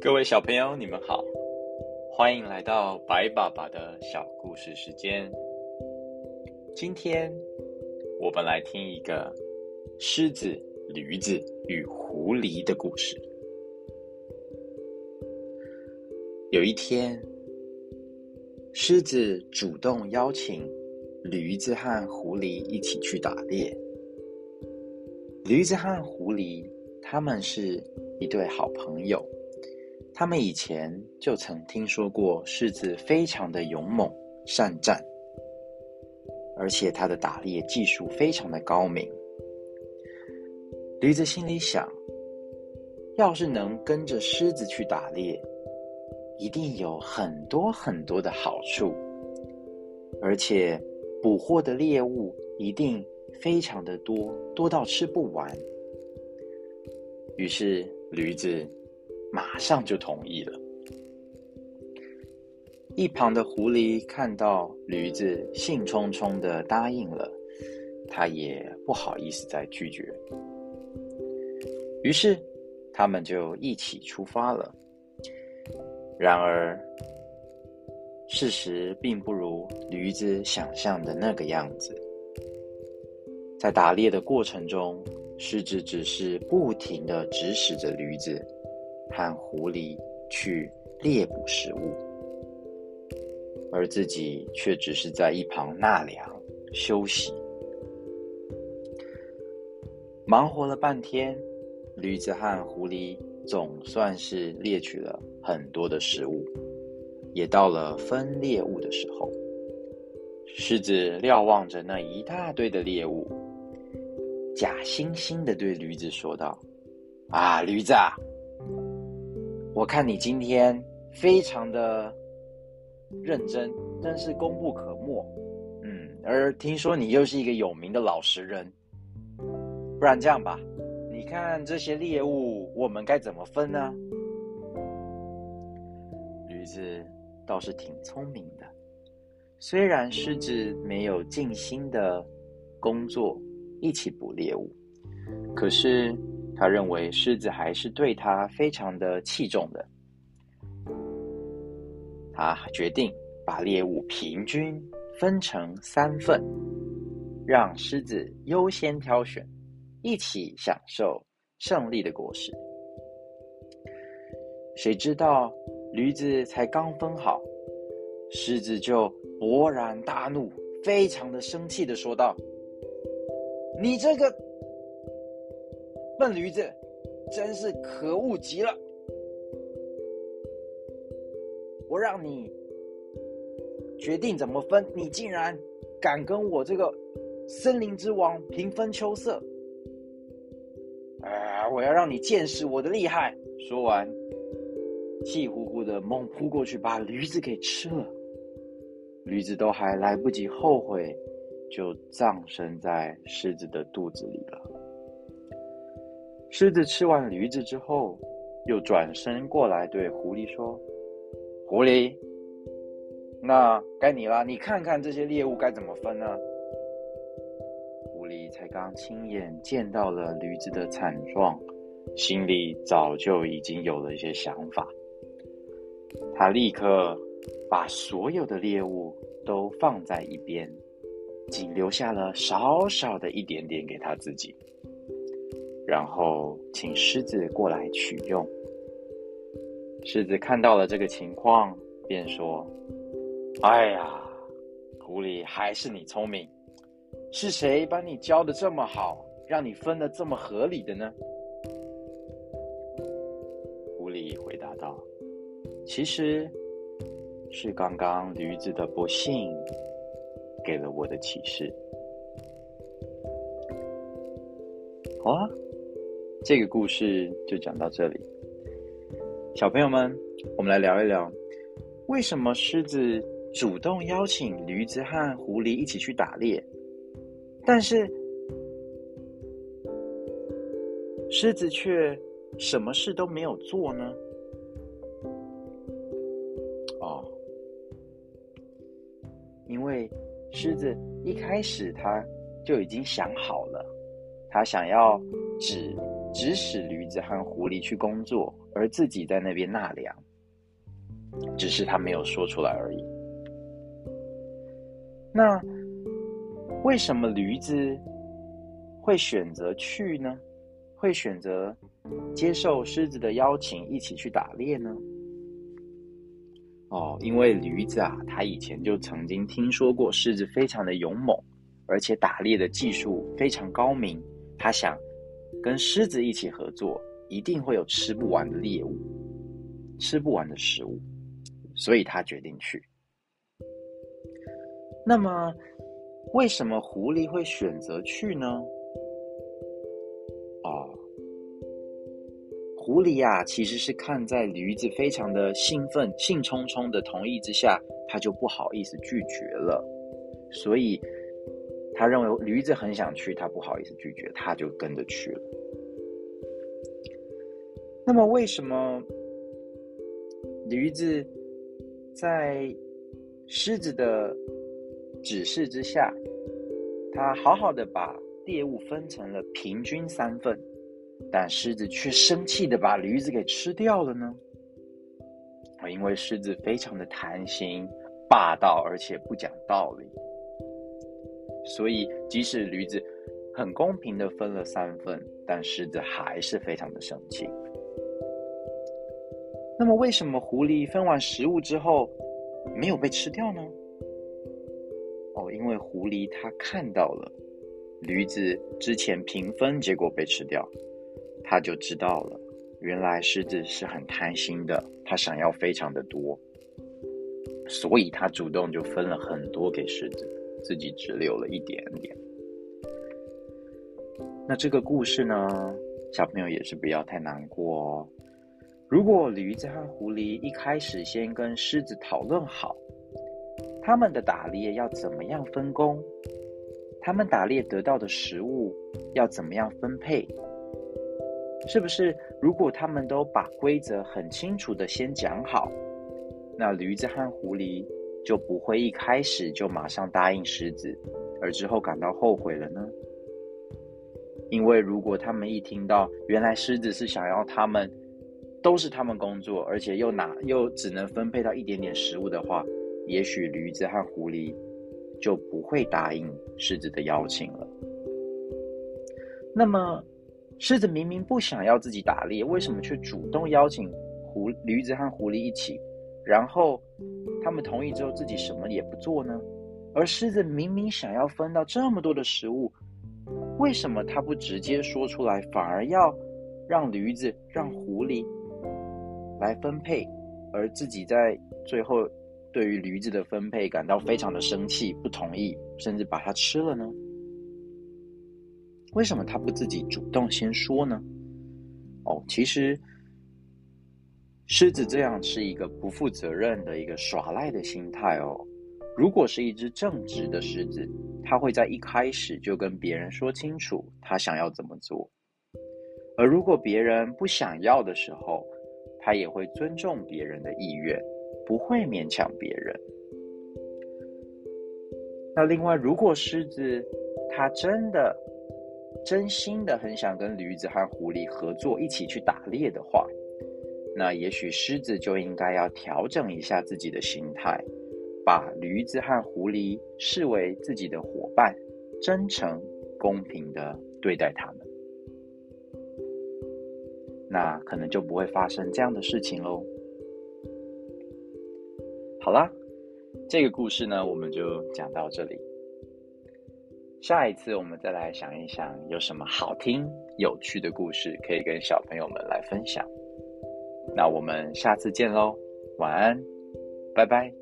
各位小朋友，你们好，欢迎来到白爸爸的小故事时间。今天我们来听一个狮子、驴子与狐狸的故事。有一天，狮子主动邀请驴子和狐狸一起去打猎。驴子和狐狸他们是一对好朋友。他们以前就曾听说过狮子非常的勇猛善战，而且他的打猎技术非常的高明。驴子心里想：要是能跟着狮子去打猎，一定有很多很多的好处，而且捕获的猎物一定非常的多，多到吃不完。于是驴子。马上就同意了。一旁的狐狸看到驴子兴冲冲的答应了，他也不好意思再拒绝。于是，他们就一起出发了。然而，事实并不如驴子想象的那个样子。在打猎的过程中，狮子只是不停的指使着驴子。和狐狸去猎捕食物，而自己却只是在一旁纳凉休息。忙活了半天，驴子和狐狸总算是猎取了很多的食物，也到了分猎物的时候。狮子瞭望着那一大堆的猎物，假惺惺的对驴子说道：“啊，驴子。”啊我看你今天非常的认真，真是功不可没。嗯，而听说你又是一个有名的老实人，不然这样吧，你看这些猎物，我们该怎么分呢？狮子倒是挺聪明的，虽然狮子没有尽心的工作一起捕猎物，可是。他认为狮子还是对他非常的器重的，他决定把猎物平均分成三份，让狮子优先挑选，一起享受胜利的果实。谁知道驴子才刚分好，狮子就勃然大怒，非常的生气的说道：“你这个！”笨驴子，真是可恶极了！我让你决定怎么分，你竟然敢跟我这个森林之王平分秋色！啊！我要让你见识我的厉害！说完，气呼的猛扑过去，把驴子给吃了。驴子都还来不及后悔，就葬身在狮子的肚子里了。狮子吃完驴子之后，又转身过来对狐狸说：“狐狸，那该你了，你看看这些猎物该怎么分呢？”狐狸才刚亲眼见到了驴子的惨状，心里早就已经有了一些想法。他立刻把所有的猎物都放在一边，仅留下了少少的一点点给他自己。然后请狮子过来取用。狮子看到了这个情况，便说：“哎呀，狐狸还是你聪明，是谁把你教的这么好，让你分的这么合理的呢？”其实是刚刚驴子的不幸，给了我的启示。”好啊。这个故事就讲到这里，小朋友们，我们来聊一聊，为什么狮子主动邀请驴子和狐狸一起去打猎，但是狮子却什么事都没有做呢？狮子一开始他就已经想好了，他想要指指使驴子和狐狸去工作，而自己在那边纳凉，只是他没有说出来而已。那为什么驴子会选择去呢？会选择接受狮子的邀请，一起去打猎呢？哦，因为驴子啊，他以前就曾经听说过狮子非常的勇猛，而且打猎的技术非常高明。他想跟狮子一起合作，一定会有吃不完的猎物，吃不完的食物，所以他决定去。那么，为什么狐狸会选择去呢？狐狸呀，其实是看在驴子非常的兴奋、兴冲冲的同意之下，他就不好意思拒绝了。所以他认为驴子很想去，他不好意思拒绝，他就跟着去了。那么，为什么驴子在狮子的指示之下，他好好的把猎物分成了平均三份？但狮子却生气的把驴子给吃掉了呢？啊，因为狮子非常的贪心、霸道，而且不讲道理，所以即使驴子很公平的分了三份，但狮子还是非常的生气。那么，为什么狐狸分完食物之后没有被吃掉呢？哦，因为狐狸它看到了驴子之前平分，结果被吃掉。他就知道了，原来狮子是很贪心的，他想要非常的多，所以他主动就分了很多给狮子，自己只留了一点点。那这个故事呢，小朋友也是不要太难过哦。如果驴子和狐狸一开始先跟狮子讨论好，他们的打猎要怎么样分工，他们打猎得到的食物要怎么样分配。是不是？如果他们都把规则很清楚的先讲好，那驴子和狐狸就不会一开始就马上答应狮子，而之后感到后悔了呢？因为如果他们一听到原来狮子是想要他们都是他们工作，而且又拿又只能分配到一点点食物的话，也许驴子和狐狸就不会答应狮子的邀请了。那么。狮子明明不想要自己打猎，为什么却主动邀请狐驴子和狐狸一起？然后他们同意之后，自己什么也不做呢？而狮子明明想要分到这么多的食物，为什么他不直接说出来，反而要让驴子、让狐狸来分配，而自己在最后对于驴子的分配感到非常的生气，不同意，甚至把它吃了呢？为什么他不自己主动先说呢？哦，其实狮子这样是一个不负责任的一个耍赖的心态哦。如果是一只正直的狮子，它会在一开始就跟别人说清楚他想要怎么做；而如果别人不想要的时候，它也会尊重别人的意愿，不会勉强别人。那另外，如果狮子它真的，真心的很想跟驴子和狐狸合作，一起去打猎的话，那也许狮子就应该要调整一下自己的心态，把驴子和狐狸视为自己的伙伴，真诚、公平的对待他们，那可能就不会发生这样的事情喽。好啦，这个故事呢，我们就讲到这里。下一次我们再来想一想，有什么好听、有趣的故事可以跟小朋友们来分享。那我们下次见喽，晚安，拜拜。